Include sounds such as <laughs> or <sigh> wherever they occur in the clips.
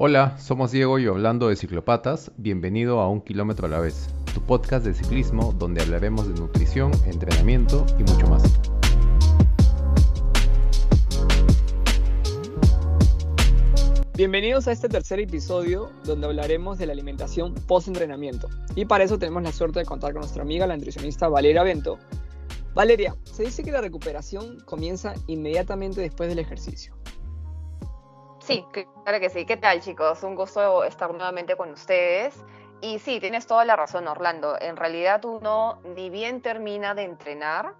Hola, somos Diego y hablando de ciclopatas, bienvenido a Un Kilómetro a la vez, tu podcast de ciclismo donde hablaremos de nutrición, entrenamiento y mucho más. Bienvenidos a este tercer episodio donde hablaremos de la alimentación post-entrenamiento. Y para eso tenemos la suerte de contar con nuestra amiga, la nutricionista Valeria Bento. Valeria, se dice que la recuperación comienza inmediatamente después del ejercicio. Sí, claro que sí. ¿Qué tal chicos? Un gusto estar nuevamente con ustedes. Y sí, tienes toda la razón, Orlando. En realidad uno ni bien termina de entrenar,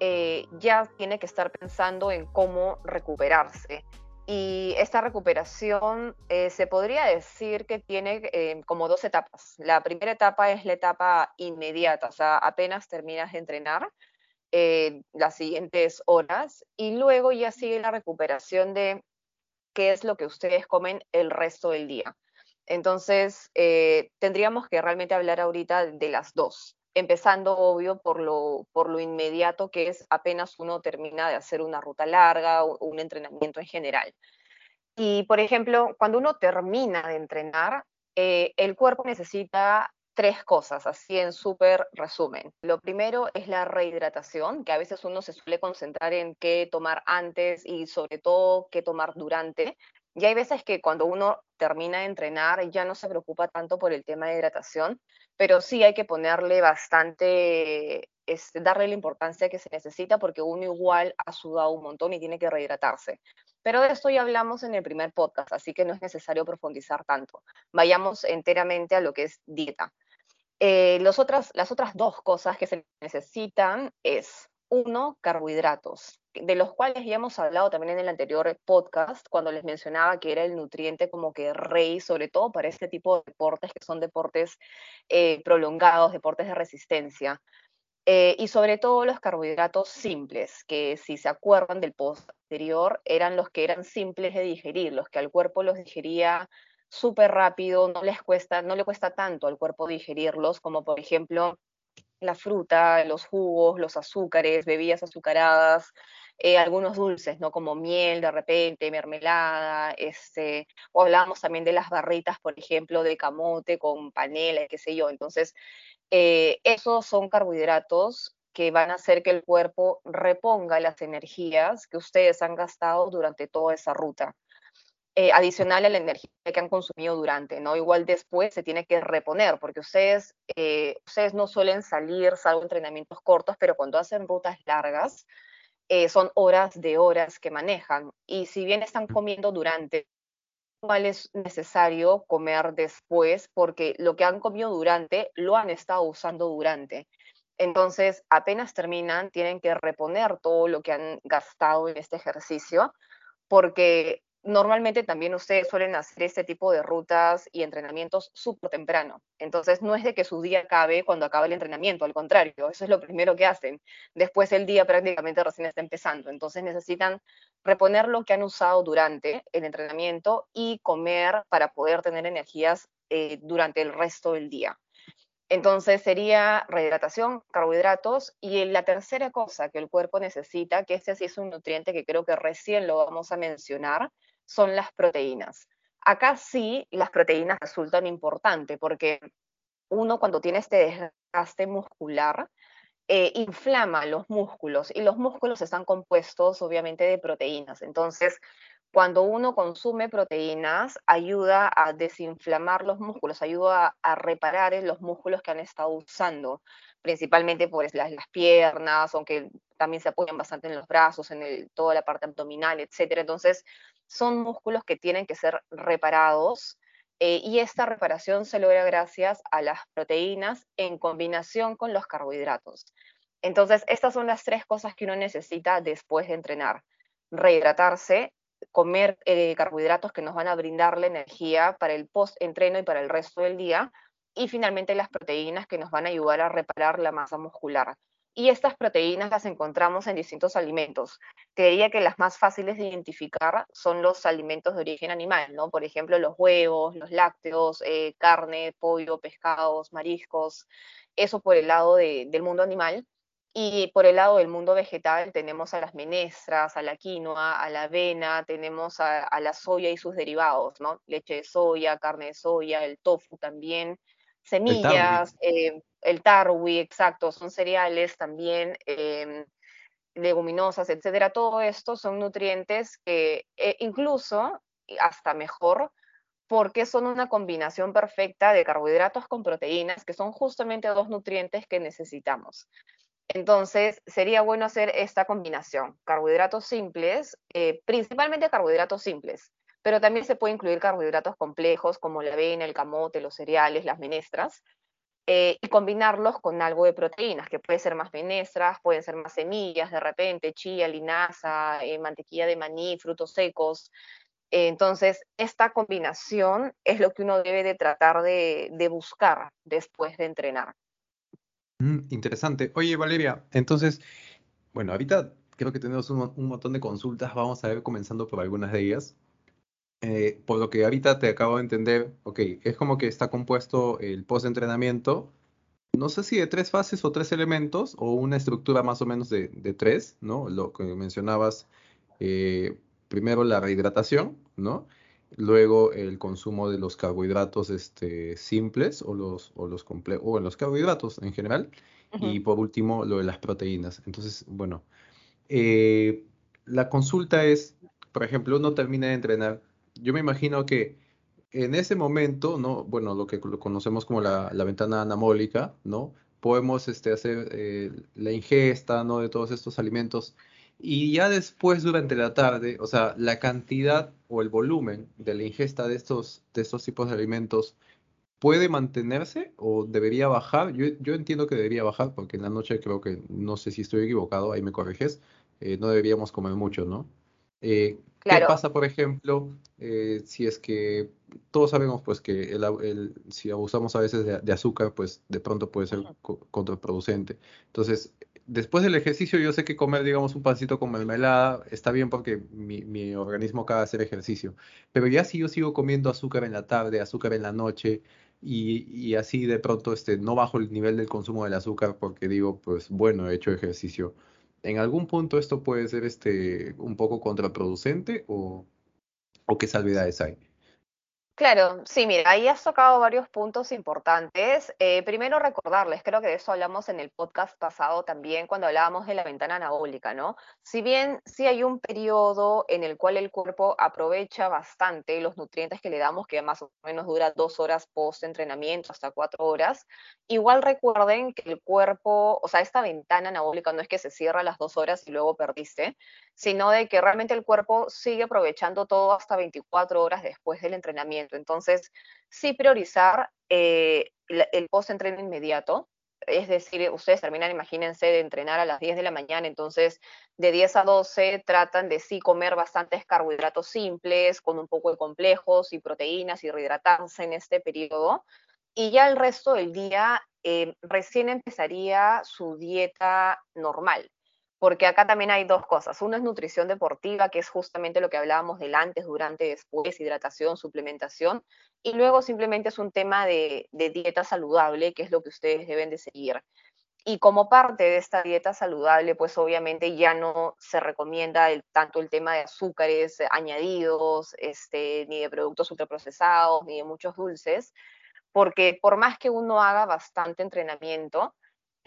eh, ya tiene que estar pensando en cómo recuperarse. Y esta recuperación eh, se podría decir que tiene eh, como dos etapas. La primera etapa es la etapa inmediata, o sea, apenas terminas de entrenar, las siguientes horas, y luego ya sigue la recuperación de qué es lo que ustedes comen el resto del día. Entonces, tendríamos que realmente hablar ahorita de las dos empezando obvio por lo, por lo inmediato que es apenas uno termina de hacer una ruta larga o un entrenamiento en general. Y, por ejemplo, cuando uno termina de entrenar, eh, el cuerpo necesita tres cosas, así en súper resumen. Lo primero es la rehidratación, que a veces uno se suele concentrar en qué tomar antes y sobre todo qué tomar durante. Y hay veces que cuando uno termina de entrenar ya no se preocupa tanto por el tema de hidratación, pero sí hay que ponerle bastante, este, darle la importancia que se necesita porque uno igual ha sudado un montón y tiene que rehidratarse. Pero de esto ya hablamos en el primer podcast, así que no es necesario profundizar tanto. Vayamos enteramente a lo que es dieta. Eh, las otras dos cosas que se necesitan es, uno, carbohidratos de los cuales ya hemos hablado también en el anterior podcast, cuando les mencionaba que era el nutriente como que rey, sobre todo para este tipo de deportes que son deportes eh, prolongados, deportes de resistencia. Eh, y sobre todo los carbohidratos simples, que si se acuerdan del post anterior, eran los que eran simples de digerir, los que al cuerpo los digería súper rápido, no les cuesta, no le cuesta tanto al cuerpo digerirlos, como por ejemplo la fruta, los jugos, los azúcares, bebidas azucaradas, eh, algunos dulces, ¿no? Como miel de repente, mermelada, este, o hablábamos también de las barritas, por ejemplo, de camote con panela, qué sé yo. Entonces, eh, esos son carbohidratos que van a hacer que el cuerpo reponga las energías que ustedes han gastado durante toda esa ruta. Eh, adicional a la energía que han consumido durante, ¿no? Igual después se tiene que reponer, porque ustedes, ustedes no suelen salir, salvo entrenamientos cortos, pero cuando hacen rutas largas, eh, son horas de horas que manejan. Y si bien están comiendo durante, igual es necesario comer después porque lo que han comido durante lo han estado usando durante. Entonces, apenas terminan, tienen que reponer todo lo que han gastado en este ejercicio porque normalmente también ustedes suelen hacer este tipo de rutas y entrenamientos súper temprano. Entonces, no es de que su día acabe cuando acaba el entrenamiento, al contrario, eso es lo primero que hacen. Después el día prácticamente recién está empezando. Entonces, necesitan reponer lo que han usado durante el entrenamiento y comer para poder tener energías eh, durante el resto del día. Entonces sería rehidratación, carbohidratos y la tercera cosa que el cuerpo necesita, que este sí es un nutriente que creo que recién lo vamos a mencionar, son las proteínas. Acá sí las proteínas resultan importantes porque uno cuando tiene este desgaste muscular, eh, inflama los músculos y los músculos están compuestos obviamente de proteínas. Entonces, cuando uno consume proteínas, ayuda a desinflamar los músculos, ayuda a, reparar los músculos que han estado usando, principalmente por las, las, piernas, aunque también se apoyan bastante en los brazos, en toda la parte abdominal, etc. Entonces, son músculos que tienen que ser reparados eh, y esta reparación se logra gracias a las proteínas en combinación con los carbohidratos. Entonces, estas son las tres cosas que uno necesita después de entrenar. Rehidratarse, comer eh, carbohidratos que nos van a brindar la energía para el post-entreno y para el resto del día, y finalmente las proteínas que nos van a ayudar a reparar la masa muscular. Y estas proteínas las encontramos en distintos alimentos. Diría que las más fáciles de identificar son los alimentos de origen animal, ¿no? Por ejemplo, los huevos, los lácteos, eh, carne, pollo, pescados, mariscos, eso por el lado del mundo animal. Y por el lado del mundo vegetal tenemos a las menestras, a la quinoa, a la avena, tenemos a, la soya y sus derivados, ¿no? Leche de soya, carne de soya, el tofu también, semillas, el tarwi, eh, exacto, son cereales también, em, leguminosas, etcétera. Todo esto son nutrientes que eh, incluso, hasta mejor, porque son una combinación perfecta de carbohidratos con proteínas, que son justamente dos nutrientes que necesitamos. Entonces, sería bueno hacer esta combinación, carbohidratos simples, eh, principalmente carbohidratos simples, pero también se puede incluir carbohidratos complejos como la avena, el camote, los cereales, las menestras, eh, y combinarlos con algo de proteínas, que puede ser más menestras, pueden ser más semillas de repente, chía, linaza, eh, mantequilla de maní, frutos secos. entonces, esta combinación es lo que uno debe de tratar de buscar después de entrenar. Mm, interesante. Oye, Valeria, entonces, bueno, ahorita creo que tenemos un, montón de consultas. Vamos a ver comenzando por algunas de ellas. Eh, por lo que ahorita te acabo de entender, ok, es como que está compuesto el post-entrenamiento, no sé si de tres fases o tres elementos, o una estructura más o menos de, tres, ¿no? Lo que mencionabas, eh, primero la rehidratación, ¿no? Luego el consumo de los carbohidratos este, simples o los, o los complejos, o los carbohidratos en general. Y por último, lo de las proteínas. Entonces, bueno, eh, la consulta es, por ejemplo, uno termina de entrenar. Yo me imagino que en ese momento, ¿no? Bueno, lo que conocemos como la, ventana anabólica, ¿no? Podemos este, hacer eh, la ingesta, ¿no? De todos estos alimentos y ya después, durante la tarde, o sea, la cantidad o el volumen de la ingesta de estos, de estos tipos de alimentos puede mantenerse o debería bajar. Yo, yo entiendo que debería bajar porque en la noche creo que, no sé si estoy equivocado, ahí me corriges, eh, no deberíamos comer mucho, ¿no? Eh, ¿Qué pasa, por ejemplo, eh, si es que todos sabemos pues que el, si abusamos a veces de, de, azúcar, pues de pronto puede ser contraproducente. Entonces, después del ejercicio yo sé que comer, digamos, un pancito con mermelada está bien porque mi, organismo acaba de hacer ejercicio. Pero ya si yo sigo comiendo azúcar en la tarde, azúcar en la noche, y, así de pronto este, no bajo el nivel del consumo del azúcar porque digo, pues bueno, he hecho ejercicio. ¿En algún punto esto puede ser este, un poco contraproducente o, o qué salvedades hay? Claro, sí, mira, ahí has tocado varios puntos importantes. Eh, primero recordarles, creo que de eso hablamos en el podcast pasado también cuando hablábamos de la ventana anabólica, ¿no? Si bien sí hay un periodo en el cual el cuerpo aprovecha bastante los nutrientes que le damos, que más o menos dura dos horas post entrenamiento, hasta cuatro horas, igual recuerden que el cuerpo, o sea, esta ventana anabólica no es que se cierra las dos horas y luego perdiste, sino de que realmente el cuerpo sigue aprovechando todo hasta 24 horas después del entrenamiento. Entonces, sí priorizar eh, el post-entreno inmediato, es decir, ustedes terminan, imagínense, de entrenar a las 10 de la mañana, entonces de 10 a 12 tratan de sí comer bastantes carbohidratos simples, con un poco de complejos y proteínas y rehidratarse en este periodo. Y ya el resto del día eh, recién empezaría su dieta normal porque acá también hay dos cosas. Uno es nutrición deportiva, que es justamente lo que hablábamos del antes, durante, después, hidratación, suplementación, y luego simplemente es un tema de, dieta saludable, que es lo que ustedes deben de seguir. Y como parte de esta dieta saludable, pues obviamente ya no se recomienda tanto el tema de azúcares añadidos, este, ni de productos ultraprocesados, ni de muchos dulces, porque por más que uno haga bastante entrenamiento,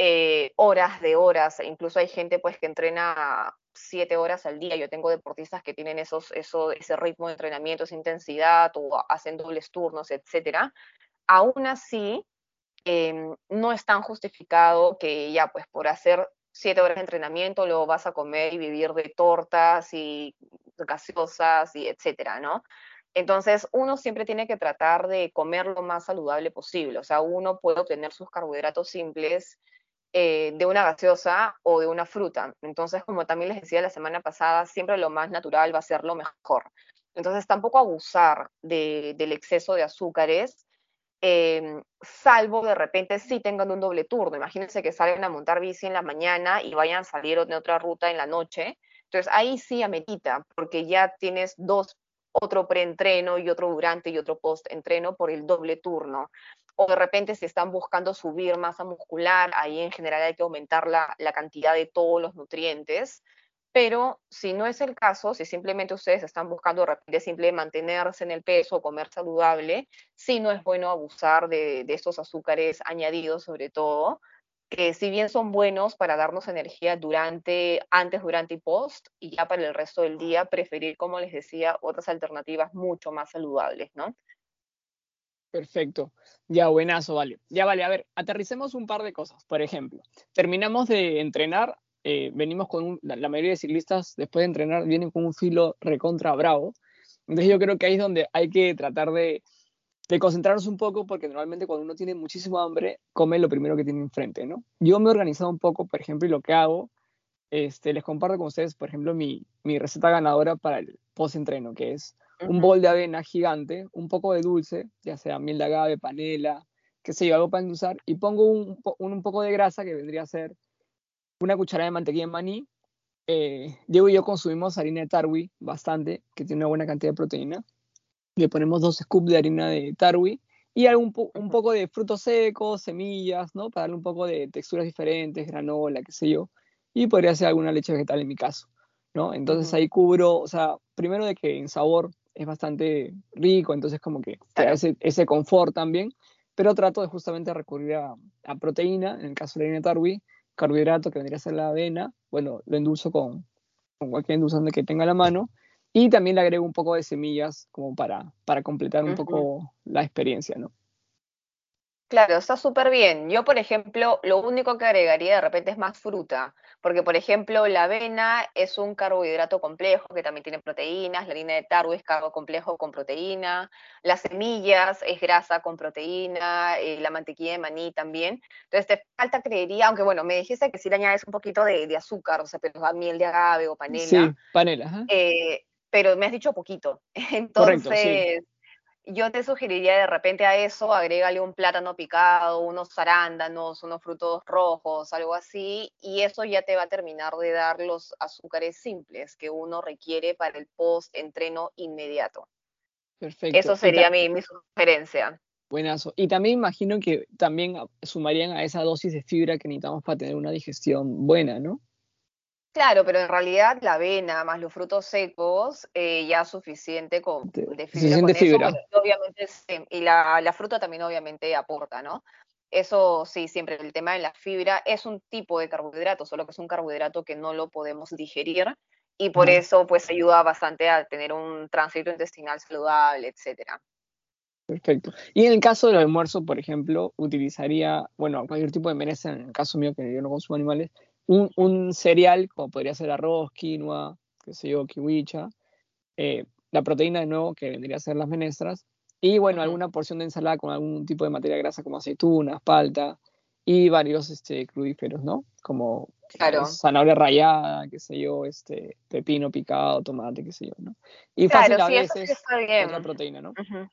eh, horas de horas, incluso hay gente pues que entrena siete horas al día, yo tengo deportistas que tienen esos, eso, ese ritmo de entrenamiento, esa intensidad o hacen dobles turnos, etcétera, aún así em, no es tan justificado que ya pues por hacer siete horas de entrenamiento luego vas a comer y vivir de tortas y gaseosas y etcétera, ¿no? Entonces, uno siempre tiene que tratar de comer lo más saludable posible. O sea, uno puede obtener sus carbohidratos simples eh, de una gaseosa o de una fruta. Entonces, como también les decía la semana pasada, siempre lo más natural va a ser lo mejor. Entonces, tampoco abusar del exceso de azúcares, em, salvo de repente si tengan un doble turno. Imagínense que salgan a montar bici en la mañana y vayan a salir otra ruta en la noche. Entonces, ahí sí amerita, porque ya tienes dos, otro preentreno y otro durante y otro post-entreno por el doble turno o de repente si están buscando subir masa muscular, ahí en general hay que aumentar la, la cantidad de todos los nutrientes. Pero si no es el caso, si simplemente ustedes están buscando de repente simplemente mantenerse en el peso o comer saludable, sí no es bueno abusar de, de estos azúcares añadidos sobre todo, que si bien son buenos para darnos energía durante, antes, durante y post, y ya para el resto del día, preferir, como les decía, otras alternativas mucho más saludables, ¿no? Perfecto. Ya, buenazo, vale. Ya, vale, a ver, aterricemos un par de cosas. Por ejemplo, terminamos de entrenar, eh, venimos con la, mayoría de ciclistas después de entrenar vienen con un filo recontra bravo. Entonces yo creo que ahí es donde hay que tratar de, de concentrarnos un poco porque normalmente cuando uno tiene muchísimo hambre, come lo primero que tiene enfrente, ¿no? Yo me he organizado un poco, por ejemplo, y lo que hago, este, les comparto con ustedes, por ejemplo, mi, mi receta ganadora para el post-entreno, que es un bol de avena gigante, un poco de dulce, ya sea miel de agave, panela, qué sé yo, algo para endulzar, y pongo un, un, un, poco de grasa que vendría a ser una cucharada de mantequilla de maní. Eh, Diego y yo consumimos harina de tarwi bastante, que tiene una buena cantidad de proteína le ponemos dos scoops de harina de tarwi y algún po un poco de frutos secos, semillas, ¿no? Para darle un poco de texturas diferentes, granola, qué sé yo. Y podría ser alguna leche vegetal en mi caso, ¿no? Entonces uh -huh. ahí cubro, o sea, primero de que en sabor es bastante rico, entonces como que te da ese, ese confort también, pero trato de justamente recurrir a, a, proteína, en el caso de la harina tarwi, carbohidrato que vendría a ser la avena, bueno, lo endulzo con, con cualquier endulzante que tenga a la mano, y también le agrego un poco de semillas como para, para completar un uh -huh. poco la experiencia, ¿no? Claro, está súper bien. Yo, por ejemplo, lo único que agregaría de repente es más fruta, porque, por ejemplo, la avena es un carbohidrato complejo que también tiene proteínas, la harina de tarwi es carbo complejo con proteína, las semillas es grasa con proteína, eh, la mantequilla de maní también. Entonces, te falta, creería, aunque bueno, me dijiste que sí le añades un poquito de, de azúcar, o sea, pero miel de agave o panela. Sí, panela. Eh, pero me has dicho poquito. Entonces, <laughs> Correcto, sí. Yo te sugeriría de repente a eso, agrégale un plátano picado, unos arándanos, unos frutos rojos, algo así, y eso ya te va a terminar de dar los azúcares simples que uno requiere para el post-entreno inmediato. Perfecto. Eso sería mi, mi sugerencia. Buenazo. Y también imagino que también sumarían a esa dosis de fibra que necesitamos para tener una digestión buena, ¿no? Claro, pero en realidad la avena más los frutos secos eh, ya es suficiente con, de fibra. Suficiente con fibra. Obviamente, sí, y la, la, fruta también obviamente aporta, ¿no? Eso sí, siempre el tema de la fibra es un tipo de carbohidrato, solo que es un carbohidrato que no lo podemos digerir y por eso pues ayuda bastante a tener un tránsito intestinal saludable, etcétera. Perfecto. Y en el caso del almuerzo, por ejemplo, utilizaría, bueno, cualquier tipo de menestra, en el caso mío que yo no consumo animales, un, un, cereal, como podría ser arroz, quinoa, qué sé yo, kiwicha, eh, la proteína de nuevo, que vendría a ser las menestras, y bueno, alguna porción de ensalada con algún tipo de materia grasa como aceitunas, palta, y varios este, crudíferos, ¿no? Como claro. zanahoria rallada, qué sé yo, este, pepino picado, tomate, qué sé yo, ¿no? Y claro, fácil a sí, veces sí otra proteína, ¿no? Uh -huh.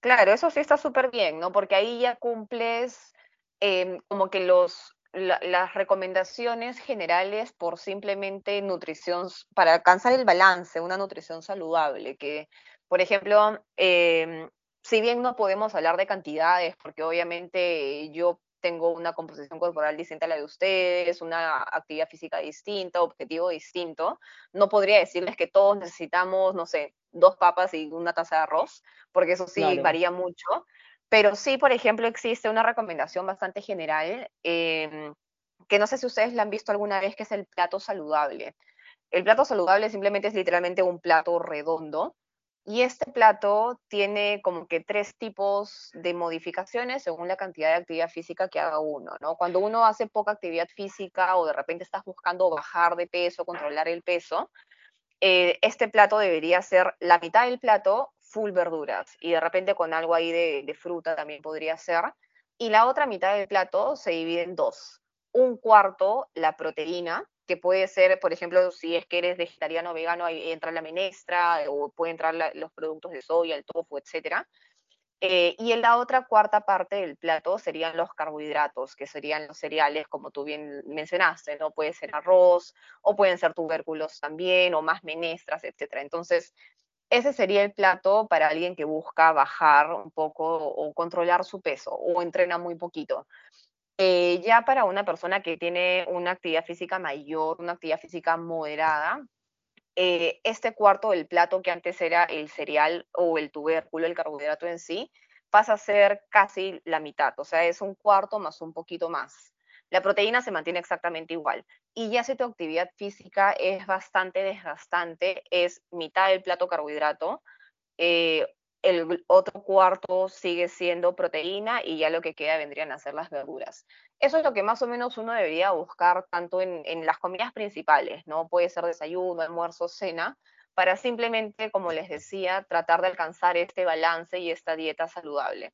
Claro, eso sí está súper bien, ¿no? Porque ahí ya cumples eh, como que los la, las recomendaciones generales por simplemente nutrición, para alcanzar el balance, una nutrición saludable, que, por ejemplo, eh, si bien no podemos hablar de cantidades, porque obviamente yo tengo una composición corporal distinta a la de ustedes, una actividad física distinta, objetivo distinto, no podría decirles que todos necesitamos, no sé, dos papas y una taza de arroz, porque eso sí claro. varía mucho. Pero sí, por ejemplo, existe una recomendación bastante general, eh, que no sé si ustedes la han visto alguna vez, que es el plato saludable. El plato saludable simplemente es literalmente un plato redondo, y este plato tiene como que tres tipos de modificaciones según la cantidad de actividad física que haga uno, ¿no? Cuando uno hace poca actividad física o de repente estás buscando bajar de peso, controlar el peso, eh, este plato debería ser la mitad del plato full verduras y de repente con algo ahí de, fruta también podría ser. Y la otra mitad del plato se divide en dos. Un cuarto, la proteína, que puede ser, por ejemplo, si es que eres vegetariano o vegano, ahí entra la menestra o puede entrar los productos de soya, el tofu, etc. Eh, y en la otra cuarta parte del plato serían los carbohidratos, que serían los cereales, como tú bien mencionaste, ¿no? Puede ser arroz, o pueden ser tubérculos también, o más menestras, etc. Entonces, ese sería el plato para alguien que busca bajar un poco o controlar su peso o entrena muy poquito. Eh, ya para una persona que tiene una actividad física mayor, una actividad física moderada, eh, este cuarto del plato que antes era el cereal o el tubérculo, el carbohidrato en sí, pasa a ser casi la mitad, o sea, es un cuarto más un poquito más. La proteína se mantiene exactamente igual. Y ya si tu actividad física es bastante desgastante, es mitad del plato carbohidrato, eh, el otro cuarto sigue siendo proteína y ya lo que queda vendrían a ser las verduras. Eso es lo que más o menos uno debería buscar tanto en, en las comidas principales, ¿no? Puede ser desayuno, almuerzo, cena, para simplemente, como les decía, tratar de alcanzar este balance y esta dieta saludable.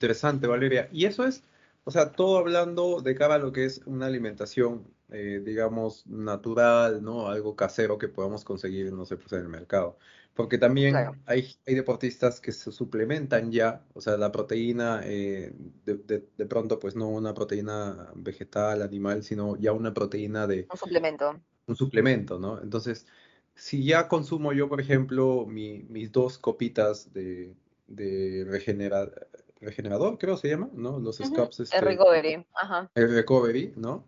Interesante, Valeria. Y eso es o sea, todo hablando de cara a lo que es una alimentación, eh, digamos, natural, ¿no? Algo casero que podamos conseguir, no sé, pues en el mercado. Porque también hay, hay deportistas que se suplementan ya, o sea, la proteína, eh, de, de, pronto, pues no una proteína vegetal, animal, sino ya una proteína de... Un suplemento. Un suplemento, ¿no? Entonces, si ya consumo yo, por ejemplo, mi, mis dos copitas de, de regenerar regenerador, creo se llama, ¿no? Los scabs. Este, el recovery, ajá. El recovery, ¿no?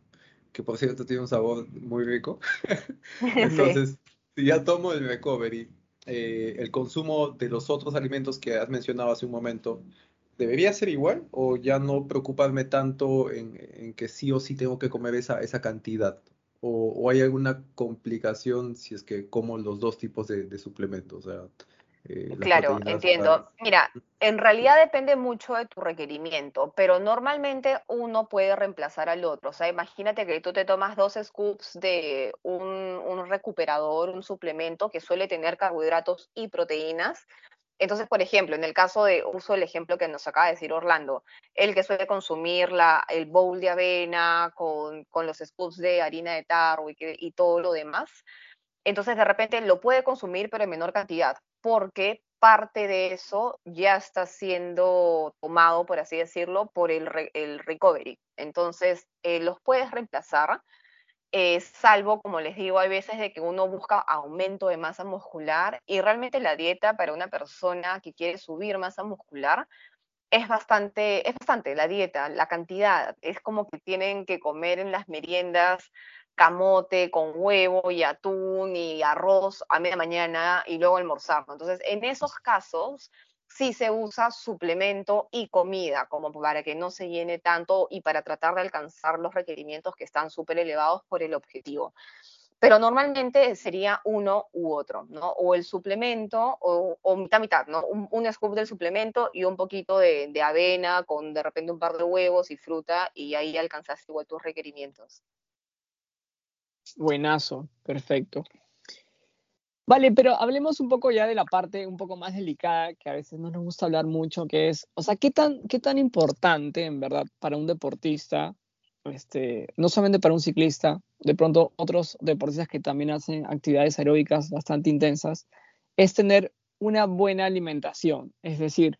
Que por cierto tiene un sabor muy rico. <laughs> Entonces, si ya tomo el recovery, eh, el consumo de los otros alimentos que has mencionado hace un momento, ¿debería ser igual o ya no preocuparme tanto en, que sí o sí tengo que comer esa, esa cantidad? O, hay alguna complicación si es que como los dos tipos de, de suplementos? O sea, eh, claro, entiendo. Mira, en realidad depende mucho de tu requerimiento, pero normalmente uno puede reemplazar al otro. O sea, imagínate que tú te tomas dos scoops de un, un recuperador, un suplemento que suele tener carbohidratos y proteínas. Entonces, por ejemplo, en el caso de, uso el ejemplo que nos acaba de decir Orlando, el que suele consumir la, el bowl de avena con, con los scoops de harina de tarro y, y todo lo demás, entonces de repente lo puede consumir pero en menor cantidad porque parte de eso ya está siendo tomado, por así decirlo, por el, recovery. Entonces, eh, los puedes reemplazar, eh, salvo, como les digo, hay veces de que uno busca aumento de masa muscular y realmente la dieta para una persona que quiere subir masa muscular es bastante, es bastante la dieta, la cantidad, es como que tienen que comer en las meriendas camote con huevo y atún y arroz a media mañana y luego almorzar. Entonces, en esos casos sí se usa suplemento y comida, como para que no se llene tanto y para tratar de alcanzar los requerimientos que están súper elevados por el objetivo. Pero normalmente sería uno u otro, ¿no? O el suplemento o, mitad, mitad, ¿no? Un, scoop del suplemento y un poquito de, de avena con de repente un par de huevos y fruta y ahí alcanzaste igual tus requerimientos. Buenazo, perfecto. Vale, pero hablemos un poco ya de la parte un poco más delicada que a veces no nos gusta hablar mucho, que es, o sea, ¿qué tan, qué tan importante en verdad para un deportista, este, no solamente para un ciclista, de pronto otros deportistas que también hacen actividades aeróbicas bastante intensas, es tener una buena alimentación? Es decir,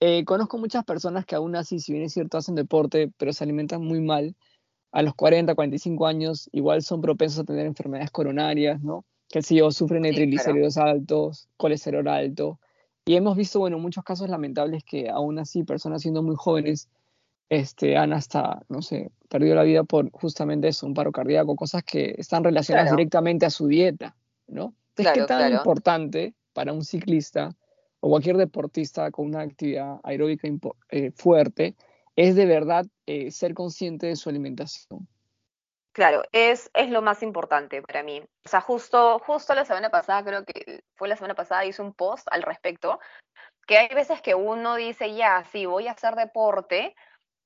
eh, conozco muchas personas que aún así, si bien es cierto, hacen deporte, pero se alimentan muy mal a los 40, 45 años igual son propensos a tener enfermedades coronarias, ¿no? Que si yo sufren de triglicéridos altos, colesterol alto. Y hemos visto, bueno, muchos casos lamentables que aún así personas siendo muy jóvenes este, han hasta, no sé, perdido la vida por justamente eso, un paro cardíaco, cosas que están relacionadas directamente a su dieta, ¿no? Entonces, ¿qué tan importante para un ciclista o cualquier deportista con una actividad aeróbica eh, fuerte es de verdad eh, ser consciente de su alimentación. Claro, es, es lo más importante para mí. O sea, justo, justo la semana pasada, creo que fue la semana pasada, hice un post al respecto, que hay veces que uno dice, ya, sí, voy a hacer deporte,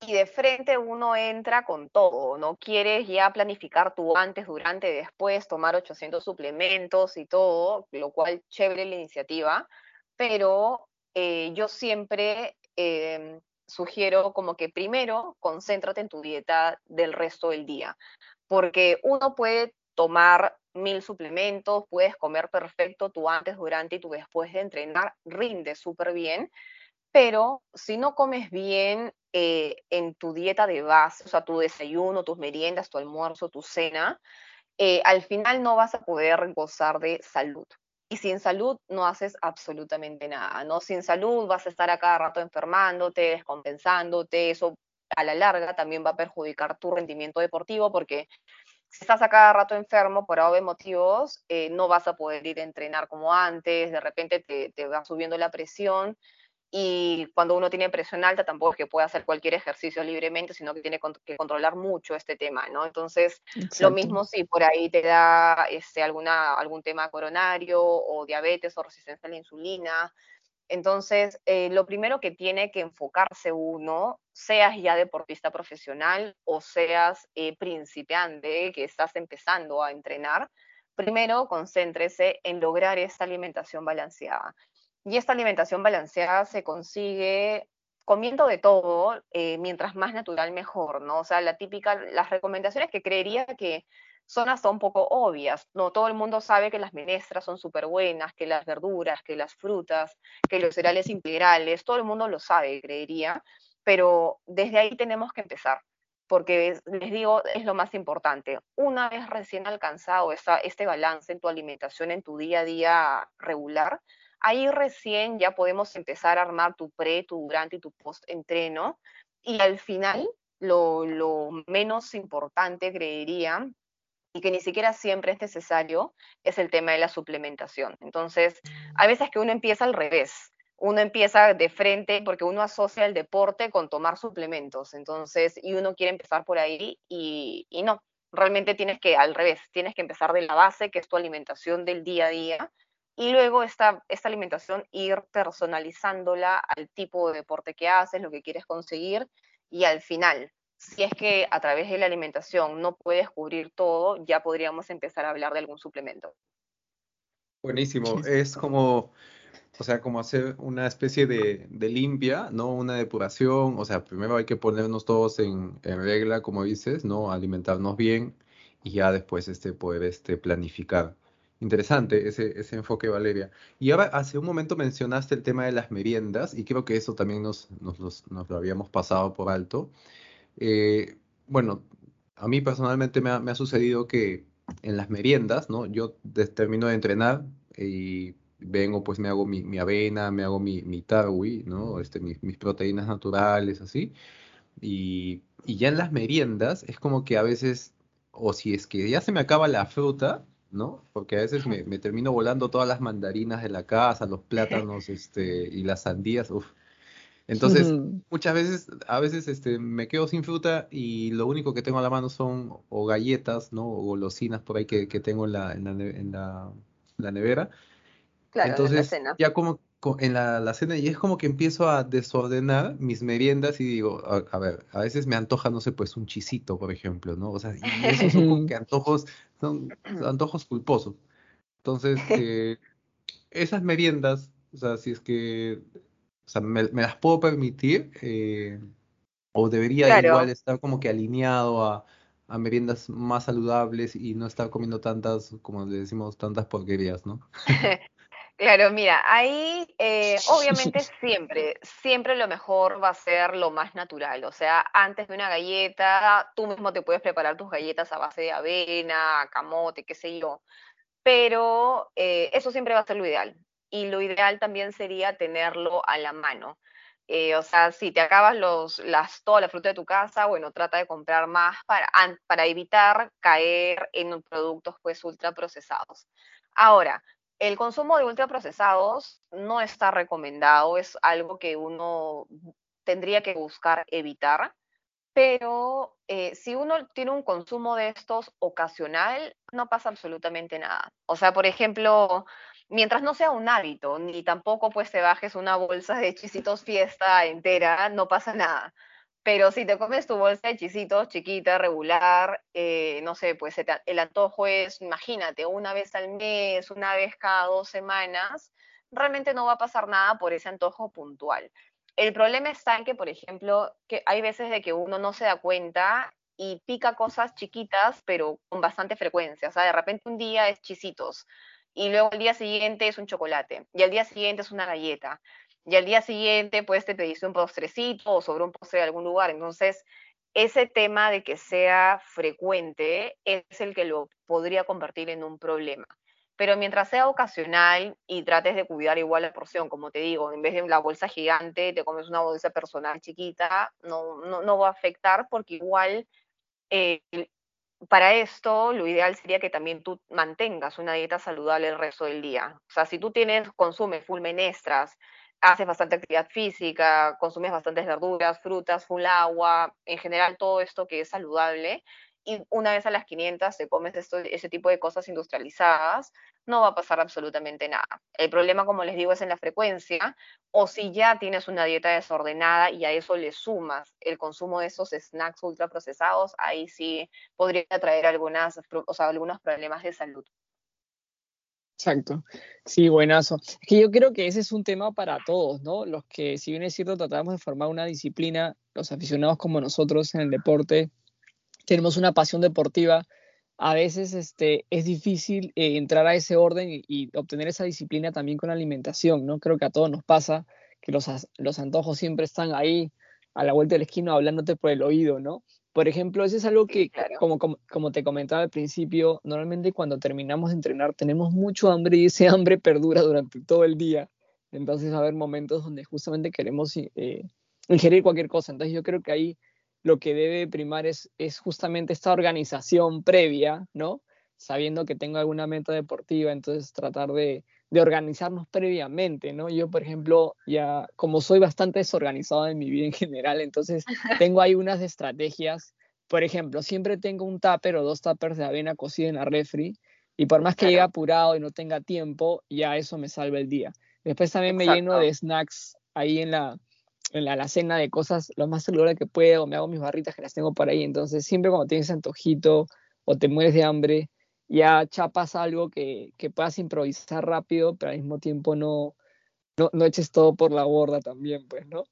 y de frente uno entra con todo, no quieres ya planificar tu antes, durante, después, tomar 800 suplementos y todo, lo cual chévere la iniciativa, pero eh, yo siempre em, sugiero como que primero concéntrate en tu dieta del resto del día, porque uno puede tomar mil suplementos, puedes comer perfecto tu antes, durante y tu después de entrenar, rinde súper bien, pero si no comes bien eh, en tu dieta de base, o sea, tu desayuno, tus meriendas, tu almuerzo, tu cena, eh, al final no vas a poder gozar de salud. Y sin salud no haces absolutamente nada, ¿no? Sin salud vas a estar a cada rato enfermándote, descompensándote, eso a la larga también va a perjudicar tu rendimiento deportivo porque si estás a cada rato enfermo por de motivos, eh, no vas a poder ir a entrenar como antes, de repente te, te va subiendo la presión y cuando uno tiene presión alta tampoco es que pueda hacer cualquier ejercicio libremente, sino que tiene que controlar mucho este tema, ¿no? Entonces, lo mismo si por ahí te da este, alguna, algún tema coronario o diabetes o resistencia a la insulina. Entonces, eh, lo primero que tiene que enfocarse uno, seas ya deportista profesional o seas eh, principiante, que estás empezando a entrenar, primero concéntrese en lograr esta alimentación balanceada. Y esta alimentación balanceada se consigue comiendo de todo, eh, mientras más natural mejor, ¿no? O sea, la típica, las recomendaciones que creería que son hasta un poco obvias, ¿no? Todo el mundo sabe que las menestras son súper buenas, que las verduras, que las frutas, que los cereales integrales, todo el mundo lo sabe, creería, pero desde ahí tenemos que empezar, porque les digo, es lo más importante. Una vez recién alcanzado esa, este balance en tu alimentación, en tu día a día regular, Ahí recién ya podemos empezar a armar tu pre, tu durante y tu post entreno. Y al final, lo, menos importante, creería, y que ni siquiera siempre es necesario, es el tema de la suplementación. Entonces, hay veces que uno empieza al revés. Uno empieza de frente porque uno asocia el deporte con tomar suplementos. Entonces, y uno quiere empezar por ahí y no. Realmente tienes que, al revés, tienes que empezar de la base, que es tu alimentación del día a día, y luego esta, esta alimentación ir personalizándola al tipo de deporte que haces, lo que quieres conseguir y al final, si es que a través de la alimentación no puedes cubrir todo, ya podríamos empezar a hablar de algún suplemento. Buenísimo, es como, o sea, como hacer una especie de, limpia, ¿no? Una depuración, o sea, primero hay que ponernos todos en, en, regla, como dices, ¿no? Alimentarnos bien y ya después este, poder este, planificar. Interesante ese, ese enfoque, Valeria. Y ahora, hace un momento mencionaste el tema de las meriendas, y creo que eso también nos, nos, lo habíamos pasado por alto. Eh, bueno, a mí personalmente me ha, sucedido que en las meriendas, ¿no? Yo termino de entrenar y vengo, pues me hago mi, avena, me hago mi, mi tarwi, ¿no? Este, mis, mis proteínas naturales, así. Y, y ya en las meriendas es como que a veces, o si es que ya se me acaba la fruta, ¿no? Porque a veces me, termino volando todas las mandarinas de la casa, los plátanos, <laughs> este, y las sandías, uf. Entonces, muchas veces, a veces este, me quedo sin fruta y lo único que tengo a la mano son o galletas, ¿no? O golosinas por ahí que, tengo en la, en la, en la, nevera. Claro, Entonces, ya como en la, cena y es como que empiezo a desordenar mis meriendas y digo, a, ver, a veces me antoja, no sé, pues un chisito, por ejemplo, ¿no? O sea, y <laughs> esos son como que antojos, son antojos culposos. Entonces, <laughs> eh, esas meriendas, o sea, si es que, o sea, me, las puedo permitir, eh, o debería igual estar como que alineado a, a meriendas más saludables y no estar comiendo tantas, como le decimos, tantas porquerías, ¿no? <laughs> Claro, mira, ahí eh, <laughs> obviamente siempre, siempre lo mejor va a ser lo más natural. O sea, antes de una galleta, tú mismo te puedes preparar tus galletas a base de avena, camote, qué sé yo. Pero eh, eso siempre va a ser lo ideal. Y lo ideal también sería tenerlo a la mano. Eh, o sea, si te acabas los, las, toda la fruta de tu casa, bueno, trata de comprar más para, para evitar caer en productos pues ultraprocesados. Ahora, el consumo de ultraprocesados no está recomendado, es algo que uno tendría que buscar evitar, pero eh, si uno tiene un consumo de estos ocasional, no pasa absolutamente nada. O sea, por ejemplo, mientras no sea un hábito, ni tampoco pues te bajes una bolsa de chisitos fiesta entera, no pasa nada. Pero si te comes tu bolsa de chisitos chiquita, regular, eh, no sé, pues el antojo es, imagínate, una vez al mes, una vez cada dos semanas, realmente no va a pasar nada por ese antojo puntual. El problema está en que, por ejemplo, hay veces de que uno no se da cuenta y pica cosas chiquitas, pero con bastante frecuencia. O sea, de repente un día es chisitos y luego el día siguiente es un chocolate y el día siguiente es una galleta y al día siguiente pues te pediste un postrecito o sobre un postre de algún lugar. Entonces, ese tema de que sea frecuente es el que lo podría convertir en un problema. pero mientras sea ocasional y trates de cuidar igual la porción, como te digo, en vez de la bolsa gigante, te comes una bolsa personal chiquita, no, no, no va a afectar porque igual eh, para esto lo ideal sería que también tú mantengas una dieta saludable el resto del día. O sea, si tú tienes, consumes full menestras, haces bastante actividad física, consumes bastantes verduras, frutas, full agua, en general todo esto que es saludable, y una vez a las 500 te comes esto, ese tipo de cosas industrializadas, no va a pasar absolutamente nada. El problema, como les digo, es en la frecuencia, o si ya tienes una dieta desordenada y a eso le sumas el consumo de esos snacks ultraprocesados, ahí sí podría traer algunas, o sea, algunos problemas de salud. Exacto. Sí, buenazo. Es que yo creo que ese es un tema para todos, ¿no? Los que, si bien es cierto, tratamos de formar una disciplina, los aficionados como nosotros en el deporte, tenemos una pasión deportiva, a veces este, es difícil eh, entrar a ese orden y, obtener esa disciplina también con la alimentación, ¿no? Creo que a todos nos pasa que los, los antojos siempre están ahí a la vuelta del esquina hablándote por el oído, ¿no? Por ejemplo, eso es algo que, como, como, como, te comentaba al principio, normalmente cuando terminamos de entrenar tenemos mucho hambre y ese <laughs> hambre perdura durante todo el día. Entonces va a haber momentos donde justamente queremos eh, ingerir cualquier cosa. Entonces yo creo que ahí lo que debe primar es, es justamente esta organización previa, ¿no? Sabiendo que tengo alguna meta deportiva, entonces tratar de, de organizarnos previamente, ¿no? Yo, por ejemplo, ya como soy bastante desorganizado en mi vida en general, entonces <laughs> tengo ahí unas estrategias. Por ejemplo, siempre tengo un tupper o dos tuppers de avena cocida en la refri y por más que llegue apurado y no tenga tiempo, ya eso me salva el día. Después también me lleno de snacks ahí en la, en la alacena de cosas lo más saludable que puedo, me hago mis barritas que las tengo por ahí, entonces siempre cuando tienes antojito o te mueres de hambre, ya chapas algo que, que puedas improvisar rápido, pero al mismo tiempo no, no, no eches todo por la borda también, pues, ¿no?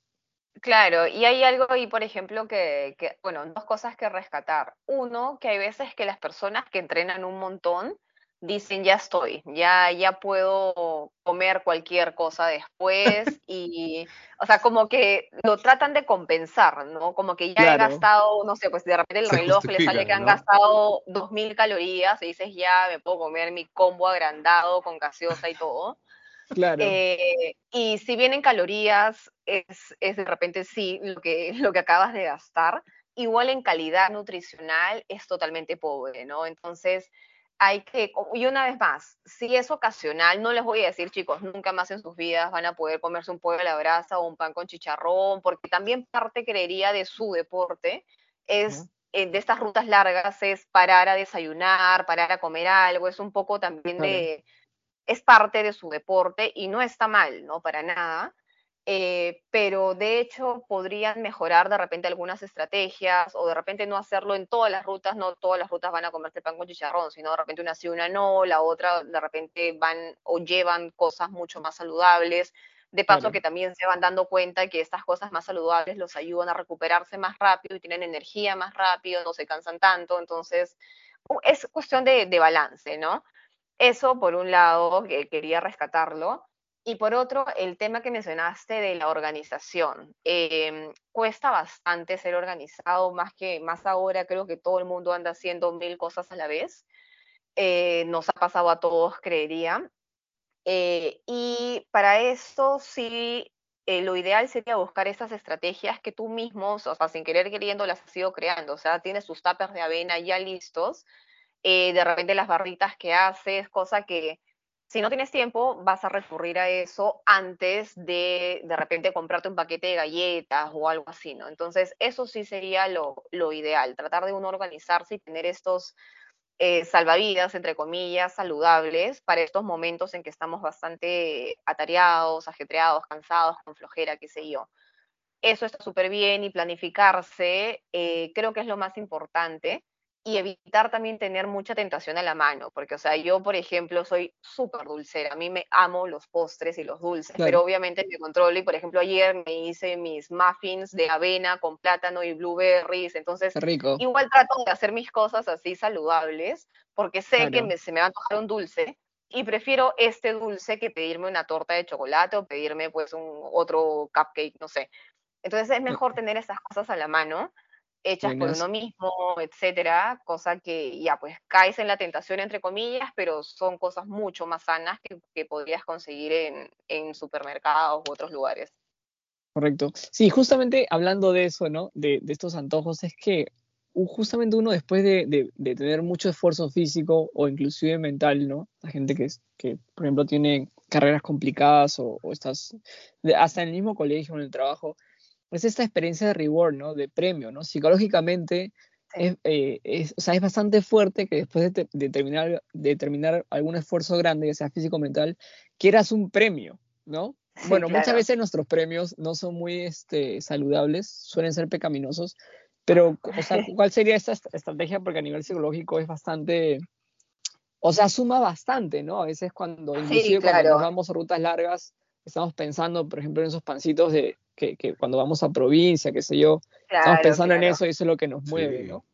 Claro, y hay algo ahí, por ejemplo, que, que, bueno, dos cosas que rescatar. Uno, que hay veces que las personas que entrenan un montón dicen ya estoy, ya, ya puedo comer cualquier cosa después <laughs> y, o sea, como que lo tratan de compensar, ¿no? Como que ya he gastado, no sé, pues de repente el reloj le sale que han gastado 2.000 calorías y dices ya me puedo comer mi combo agrandado con gaseosa y todo. Claro. Eh, y si vienen calorías, es, es de repente sí lo que, lo que acabas de gastar. Igual en calidad nutricional es totalmente pobre, ¿no? Entonces, hay que, y una vez más, si es ocasional, no les voy a decir, chicos, nunca más en sus vidas van a poder comerse un pollo a la brasa o un pan con chicharrón, porque también parte, creería, de su deporte es, eh, de estas rutas largas, es parar a desayunar, parar a comer algo, es un poco también de, es parte de su deporte y no está mal, ¿no? Para nada. Eh, pero de hecho podrían mejorar de repente algunas estrategias o de repente no hacerlo en todas las rutas, no todas las rutas van a comerse pan con chicharrón, sino de repente una sí, una no, la otra de repente van o llevan cosas mucho más saludables. De paso que también se van dando cuenta que estas cosas más saludables los ayudan a recuperarse más rápido y tienen energía más rápido, no se cansan tanto, entonces es cuestión de, de balance, ¿no? Eso por un lado, que quería rescatarlo. Y por otro, el tema que mencionaste de la organización. Em, cuesta bastante ser organizado, más que más ahora creo que todo el mundo anda haciendo mil cosas a la vez. Eh, nos ha pasado a todos, creería. Eh, y para esto sí, eh, lo ideal sería buscar esas estrategias que tú mismo, o sea, sin querer queriendo, las has ido creando. O sea, tienes tus tuppers de avena ya listos, de repente las barritas que haces, cosa que si no tienes tiempo, vas a recurrir a eso antes de de repente comprarte un paquete de galletas o algo así, ¿no? Entonces, eso sí sería lo, ideal, tratar de uno organizarse y tener estos eh, salvavidas, entre comillas, saludables para estos momentos en que estamos bastante atareados, ajetreados, cansados, con flojera, qué sé yo. Eso está súper bien y planificarse eh, creo que es lo más importante y evitar también tener mucha tentación a la mano, porque, o sea, yo, por ejemplo, soy súper dulcera, a mí me amo los postres y los dulces, pero obviamente me controlo y, por ejemplo, ayer me hice mis muffins de avena con plátano y blueberries, entonces Rico. igual trato de hacer mis cosas así saludables, porque sé que se me va a antojar un dulce, y prefiero este dulce que pedirme una torta de chocolate o pedirme pues un otro cupcake, no sé. Entonces es mejor tener esas cosas a la mano hechas por uno mismo, etcétera, cosa que ya pues caes en la tentación entre comillas, pero son cosas mucho más sanas que, podrías conseguir en, en, supermercados u otros lugares. Correcto. Sí, justamente hablando de eso, ¿no? De, de estos antojos, es que justamente uno después de, de, tener mucho esfuerzo físico o inclusive mental, ¿no? La gente que, que por ejemplo, tiene carreras complicadas o, o estás hasta en el mismo colegio, en el trabajo, es esta experiencia de reward, ¿no? De premio, ¿no? Psicológicamente es, eh, es, o sea, es bastante fuerte que después de, de, terminar, de terminar algún esfuerzo grande, ya sea físico o mental, quieras un premio, ¿no? bueno, muchas veces nuestros premios no son muy este, saludables, suelen ser pecaminosos, pero, o sea, ¿cuál sería esta estrategia? Porque a nivel psicológico es bastante, o sea, suma bastante, ¿no? A veces cuando, inclusive cuando nos vamos a rutas largas, estamos pensando, por ejemplo, en esos pancitos de que, que cuando vamos a provincia, qué sé yo, estamos pensando en eso y eso es lo que nos mueve, ¿no?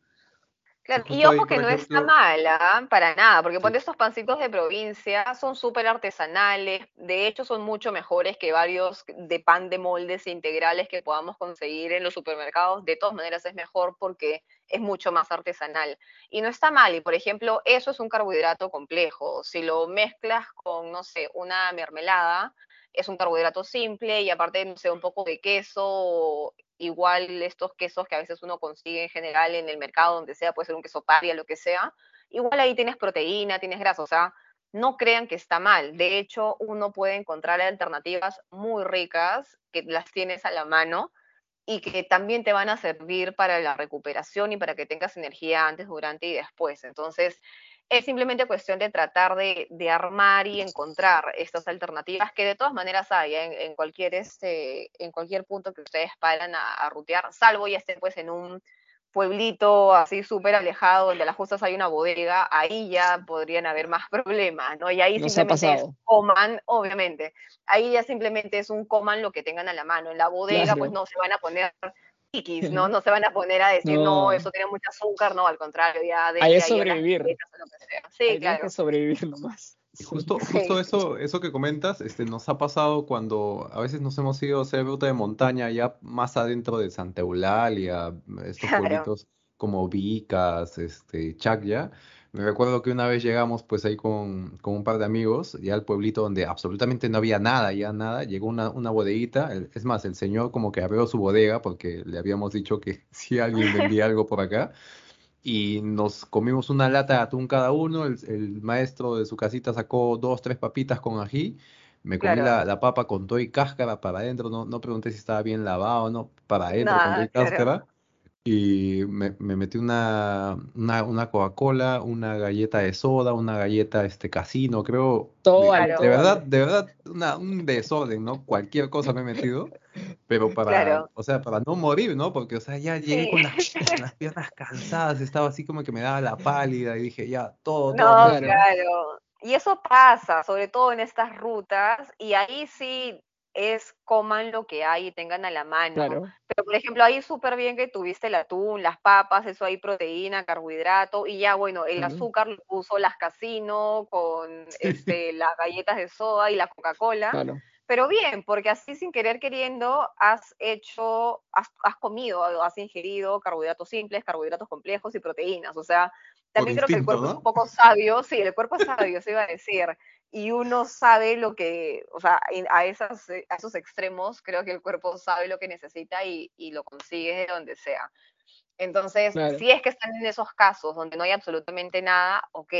Claro, y ojo que no está mala, para nada, porque sí. estos pancitos de provincia son súper artesanales, de hecho son mucho mejores que varios de pan de moldes integrales que podamos conseguir en los supermercados, de todas maneras es mejor porque es mucho más artesanal. Y no está mal, y por ejemplo, eso es un carbohidrato complejo, si lo mezclas con, no sé, una mermelada, es un carbohidrato simple y aparte, no sé, un poco de queso igual estos quesos que a veces uno consigue en general en el mercado, donde sea, puede ser un queso paria, lo que sea, igual ahí tienes proteína, tienes grasa, o sea, no crean que está mal. De hecho, uno puede encontrar alternativas muy ricas que las tienes a la mano y que también te van a servir para la recuperación y para que tengas energía antes, durante y después. Entonces, es simplemente cuestión de tratar de, armar y encontrar estas alternativas que de todas maneras hay ¿eh? en, cualquier, este, en cualquier punto que ustedes paran a, rutear, salvo ya estén pues en un pueblito así súper alejado donde a las justas hay una bodega, ahí ya podrían haber más problemas, ¿no? Y ahí simplemente es coman, obviamente, ahí ya simplemente es un coman lo que tengan a la mano. En la bodega pues no se van a poner ¿no? No se van a poner a decir, no, eso tiene mucho azúcar, no, al contrario, ya de Hay que sobrevivir. Sí, Hay claro. que sobrevivir nomás. Y justo, justo eso, eso que comentas, este, nos ha pasado cuando a veces nos hemos ido a hacer ruta de montaña ya más adentro de Santa Eulalia, estos pueblitos como Vicas, este, Chacya, me recuerdo que una vez llegamos pues ahí con, con, un par de amigos, ya al pueblito donde absolutamente no había nada, ya nada, llegó una, una bodeguita, es más, el señor como que abrió su bodega porque le habíamos dicho que <laughs> si alguien vendía <laughs> algo por acá, y nos comimos una lata de atún cada uno, el, el maestro de su casita sacó dos, tres papitas con ají, me comí la, la, papa con todo y cáscara para adentro, no, no pregunté si estaba bien lavado o no, para adentro con todo y cáscara y me, me metí una, una, una Coca-Cola, una galleta de soda, una galleta este casino, creo. Todo de, de verdad, de verdad, una, un desorden, ¿no? Cualquier cosa me he metido, pero <laughs> para, o sea, para no morir, ¿no? Porque, o sea, ya llegué con, las, las, <laughs> piernas cansadas, estaba así como que me daba la pálida y dije, ya, todo, todo. No, claro. Y eso pasa, sobre todo en estas rutas, y ahí sí es coman lo que hay y tengan a la mano. Pero, por ejemplo, ahí súper bien que tuviste el atún, las papas, eso hay proteína, carbohidrato, y ya, bueno, el azúcar lo puso las casino con este, las galletas de soda y la Coca-Cola. Pero bien, porque así sin querer queriendo has hecho, has, has comido, has ingerido carbohidratos simples, carbohidratos complejos y proteínas. O sea, también creo que el cuerpo es un poco sabio, sí, el cuerpo es sabio, se iba a decir y uno sabe lo que, o sea, a, esas, a esos extremos creo que el cuerpo sabe lo que necesita y, y lo consigue de donde sea. Entonces, si es que están en esos casos donde no hay absolutamente nada, ok,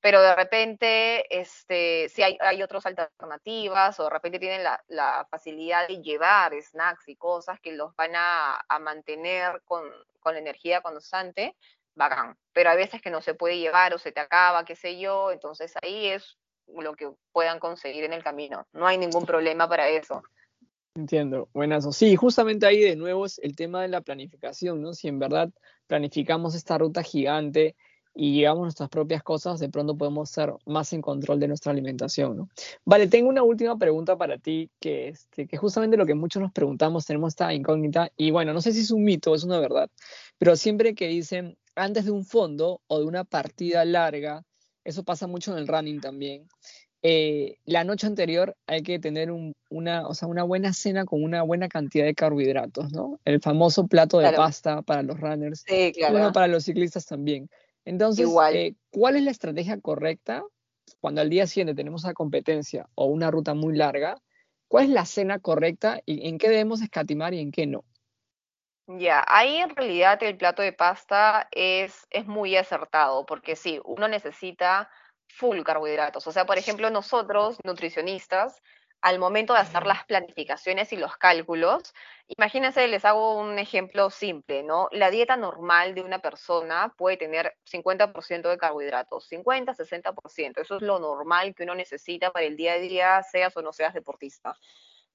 pero de repente, este, si hay, hay otras alternativas o de repente tienen la, la, facilidad de llevar snacks y cosas que los van a, a mantener con, con energía constante, bacán. Pero hay veces que no se puede llevar o se te acaba, qué sé yo, entonces ahí es lo que puedan conseguir en el camino. No hay ningún problema para eso. Entiendo, buenas. Sí, justamente ahí de nuevo es el tema de la planificación, ¿no? Si en verdad planificamos esta ruta gigante y llevamos nuestras propias cosas, de pronto podemos ser más en control de nuestra alimentación, ¿no? Vale, tengo una última pregunta para ti, que, este, que justamente lo que muchos nos preguntamos, tenemos esta incógnita, y bueno, no sé si es un mito es una verdad, pero siempre que dicen antes de un fondo o de una partida larga, eso pasa mucho en el running también. Eh, la noche anterior hay que tener una, o sea, una buena cena con una buena cantidad de carbohidratos, ¿no? El famoso plato de pasta para los runners. Sí, claro. Bueno, para los ciclistas también. Entonces, eh, ¿cuál es la estrategia correcta cuando al día siguiente tenemos una competencia o una ruta muy larga? ¿Cuál es la cena correcta y en qué debemos escatimar y en qué no? Ya, ahí en realidad el plato de pasta es, es muy acertado, porque sí, uno necesita full carbohidratos. O sea, por ejemplo, nosotros, nutricionistas, al momento de hacer las planificaciones y los cálculos, imagínense, les hago un ejemplo simple, ¿no? La dieta normal de una persona puede tener 50% de carbohidratos, 50, 60%, eso es lo normal que uno necesita para el día a día, seas o no seas deportista.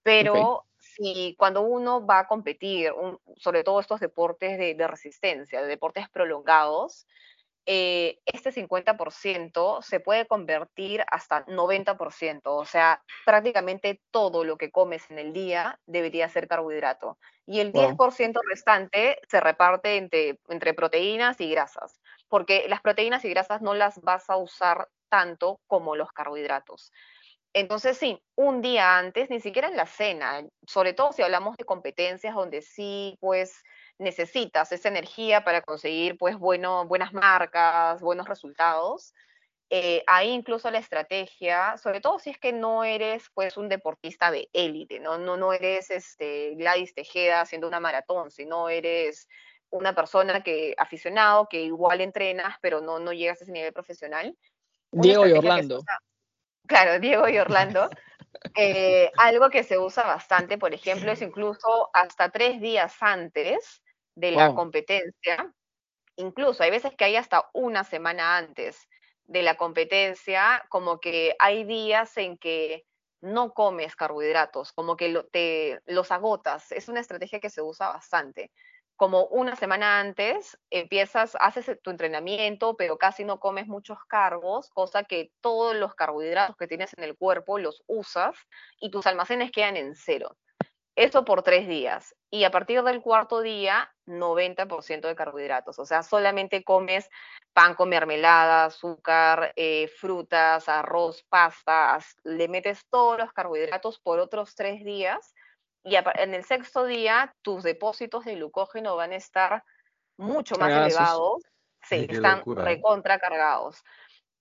Pero si cuando uno va a competir, sobre todo estos deportes de, de resistencia, de deportes prolongados, eh, este 50% se puede convertir hasta 90%, o sea, prácticamente todo lo que comes en el día debería ser carbohidrato. Y el 10% restante se reparte entre, entre proteínas y grasas, porque las proteínas y grasas no las vas a usar tanto como los carbohidratos. Entonces, sí, un día antes, ni siquiera en la cena, sobre todo si hablamos de competencias donde sí, pues necesitas esa energía para conseguir pues bueno, buenas marcas, buenos resultados. Eh, ahí incluso la estrategia, sobre todo si es que no eres pues un deportista de élite, ¿no? No, no eres este, Gladys Tejeda haciendo una maratón, sino eres una persona que aficionado, que igual entrenas, pero no, no llegas a ese nivel profesional. Diego y Orlando. claro, Diego y Orlando. <laughs> Eh, algo que se usa bastante, por ejemplo, es incluso hasta tres días antes de la competencia. Incluso hay veces que hay hasta una semana antes de la competencia, como que hay días en que no comes carbohidratos, como que te, los agotas. Es una estrategia que se usa bastante. Como una semana antes empiezas, haces tu entrenamiento, pero casi no comes muchos carbos, cosa que todos los carbohidratos que tienes en el cuerpo los usas y tus almacenes quedan en cero. Eso por tres días. Y a partir del cuarto día, 90% de carbohidratos. O sea, solamente comes pan con mermelada, azúcar, eh, frutas, arroz, pastas. Le metes todos los carbohidratos por otros tres días. Y en el sexto día, tus depósitos de glucógeno van a estar mucho más elevados. Sí, están recontra cargados.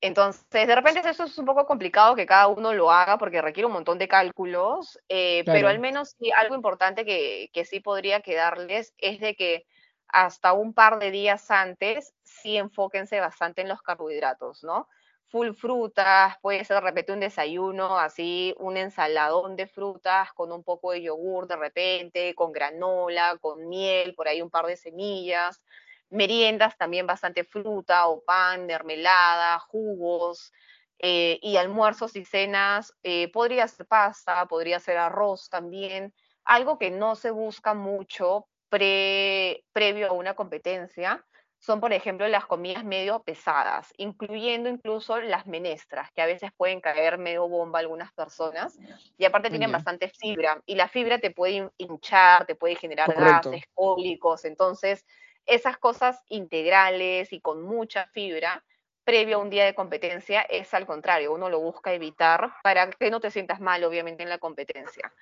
Entonces, de repente eso es un poco complicado que cada uno lo haga porque requiere un montón de cálculos, eh, pero al menos sí, algo importante que, que, sí podría quedarles es de que hasta un par de días antes sí enfóquense bastante en los carbohidratos, ¿no? Full frutas, puede ser de repente un desayuno, así un ensaladón de frutas con un poco de yogur de repente, con granola, con miel, por ahí un par de semillas meriendas también bastante fruta o pan, mermelada, jugos, eh, y almuerzos y cenas, eh, podría ser pasta, podría ser arroz también, algo que no se busca mucho previo a una competencia, son por ejemplo las comidas medio pesadas, incluyendo incluso las menestras, que a veces pueden caer medio bomba a algunas personas, y aparte tienen bastante fibra, y la fibra te puede hinchar, te puede generar gases, cólicos, entonces esas cosas integrales y con mucha fibra previo a un día de competencia es al contrario, uno lo busca evitar para que no te sientas mal, obviamente, en la competencia.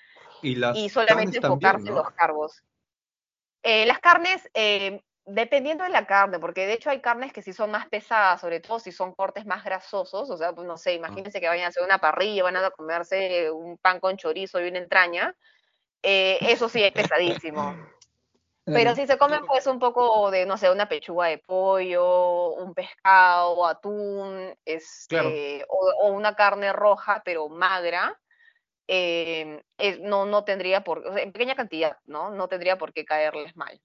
Y, solamente enfocarse en los carbos. Eh, las carnes, eh, dependiendo de la carne, porque de hecho hay carnes que sí son más pesadas, sobre todo si son cortes más grasosos, o sea, pues no sé, ah. imagínense que vayan a hacer una parrilla, van a comerse un pan con chorizo y una entraña, eh, eso sí es pesadísimo. <laughs> Pero si se comen pues un poco de, no sé, una pechuga de pollo, un pescado, atún, este, o, una carne roja pero magra, em, no, no tendría por, en pequeña cantidad, ¿no? No tendría por qué caerles mal.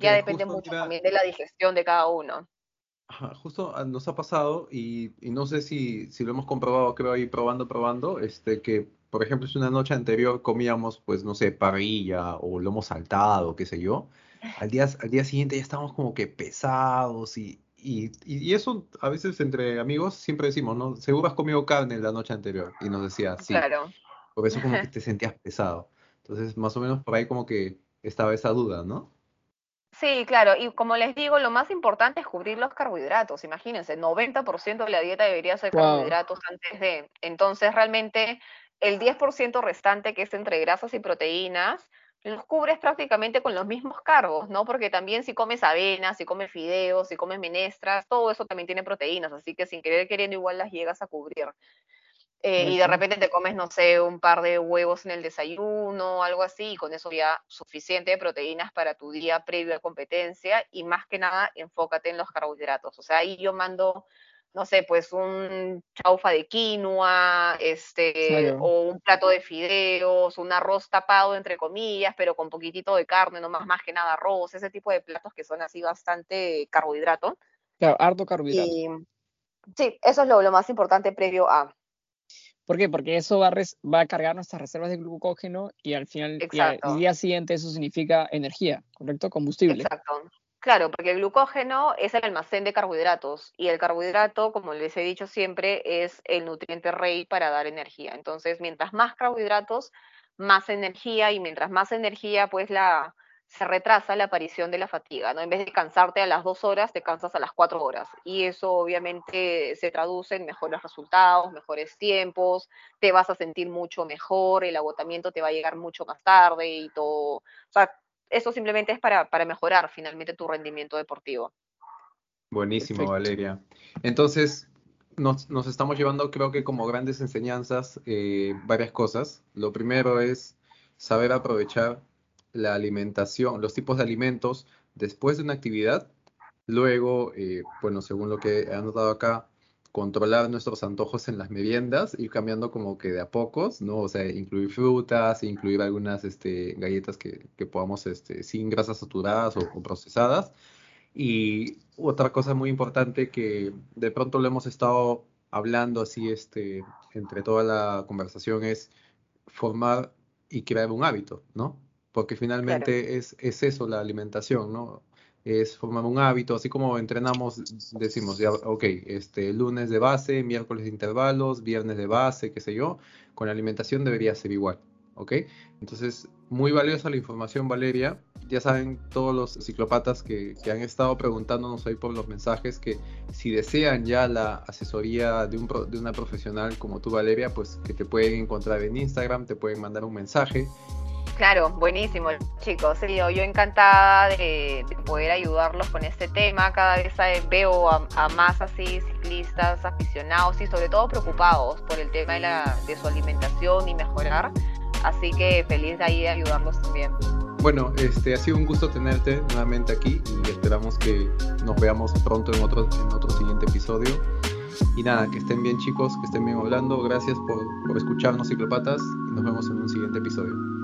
ya depende mucho también de la digestión de cada uno. justo ah, nos ha pasado y, y no sé si, si, lo hemos comprobado, creo ahí probando, probando, este, que por ejemplo, si una noche anterior comíamos, pues, no sé, parrilla o lomo saltado, qué sé yo, al día, al día siguiente ya estamos como que pesados y, y, y, eso a veces entre amigos siempre decimos, ¿no? Seguro has comido carne la noche anterior. Y nos decía, sí. Claro. Por eso como que <laughs> te sentías pesado. Entonces, más o menos por ahí como que estaba esa duda, ¿no? Sí, claro, y como les digo, lo más importante es cubrir los carbohidratos. Imagínense, 90% de la dieta debería ser carbohidratos antes de. Entonces, realmente, el 10% restante, que es entre grasas y proteínas, los cubres prácticamente con los mismos carbos, ¿no? Porque también si comes avena, si comes fideos, si comes menestras, todo eso también tiene proteínas, así que sin querer queriendo igual las llegas a cubrir. Eh, y de repente te comes, no sé, un par de huevos en el desayuno, algo así, y con eso ya suficiente de proteínas para tu día previo a competencia, y más que nada enfócate en los carbohidratos. O sea, ahí yo mando no sé, pues un chaufa de quinoa, este, o un plato de fideos, un arroz tapado entre comillas, pero con poquitito de carne, no más, más que nada arroz, ese tipo de platos que son así bastante carbohidrato. Claro, harto carbohidrato. sí, eso es lo, más importante previo a. ¿Por qué? Porque eso va a, va a cargar nuestras reservas de glucógeno y al final, y al día siguiente eso significa energía, ¿correcto? Combustible. Exacto. Claro, porque el glucógeno es el almacén de carbohidratos y el carbohidrato, como les he dicho siempre, es el nutriente rey para dar energía. Entonces, mientras más carbohidratos, más energía y mientras más energía, pues la, se retrasa la aparición de la fatiga, ¿no? En vez de cansarte a las dos horas, te cansas a las cuatro horas. Y eso obviamente se traduce en mejores resultados, mejores tiempos, te vas a sentir mucho mejor, el agotamiento te va a llegar mucho más tarde y todo. O sea, eso simplemente es para, mejorar finalmente tu rendimiento deportivo. Buenísimo, Valeria. Entonces, nos, estamos llevando, creo que como grandes enseñanzas, eh, varias cosas. Lo primero es saber aprovechar la alimentación, los tipos de alimentos después de una actividad. Luego, eh, bueno, según lo que he anotado acá, controlar nuestros antojos en las meriendas, ir cambiando como que de a pocos, ¿no? O sea, incluir frutas, incluir algunas este, galletas que, podamos, este, sin grasas saturadas o, procesadas. Y otra cosa muy importante que de pronto lo hemos estado hablando así este, entre toda la conversación es formar y crear un hábito, ¿no? Porque finalmente es, es eso la alimentación, ¿no? Es formar un hábito, así como entrenamos, decimos, ya, ok, este, lunes de base, miércoles de intervalos, viernes de base, qué sé yo, con la alimentación debería ser igual, ¿ok? Entonces, muy valiosa la información, Valeria. Ya saben todos los ciclopatas que, que, han estado preguntándonos ahí por los mensajes que si desean ya la asesoría de, un, de una profesional como tú, Valeria, pues que te pueden encontrar en Instagram, te pueden mandar un mensaje Claro, buenísimo, chicos. Yo, yo encantada de, poder ayudarlos con este tema. Cada vez eh, veo a, más así ciclistas aficionados y sobre todo preocupados por el tema de, la, de su alimentación y mejorar. Así que feliz de ahí de ayudarlos también. Bueno, este ha sido un gusto tenerte nuevamente aquí y esperamos que nos veamos pronto en otro, en otro siguiente episodio. Y nada, que estén bien chicos, que estén bien hablando. Gracias por, por escucharnos, ciclopatas, y nos vemos en un siguiente episodio.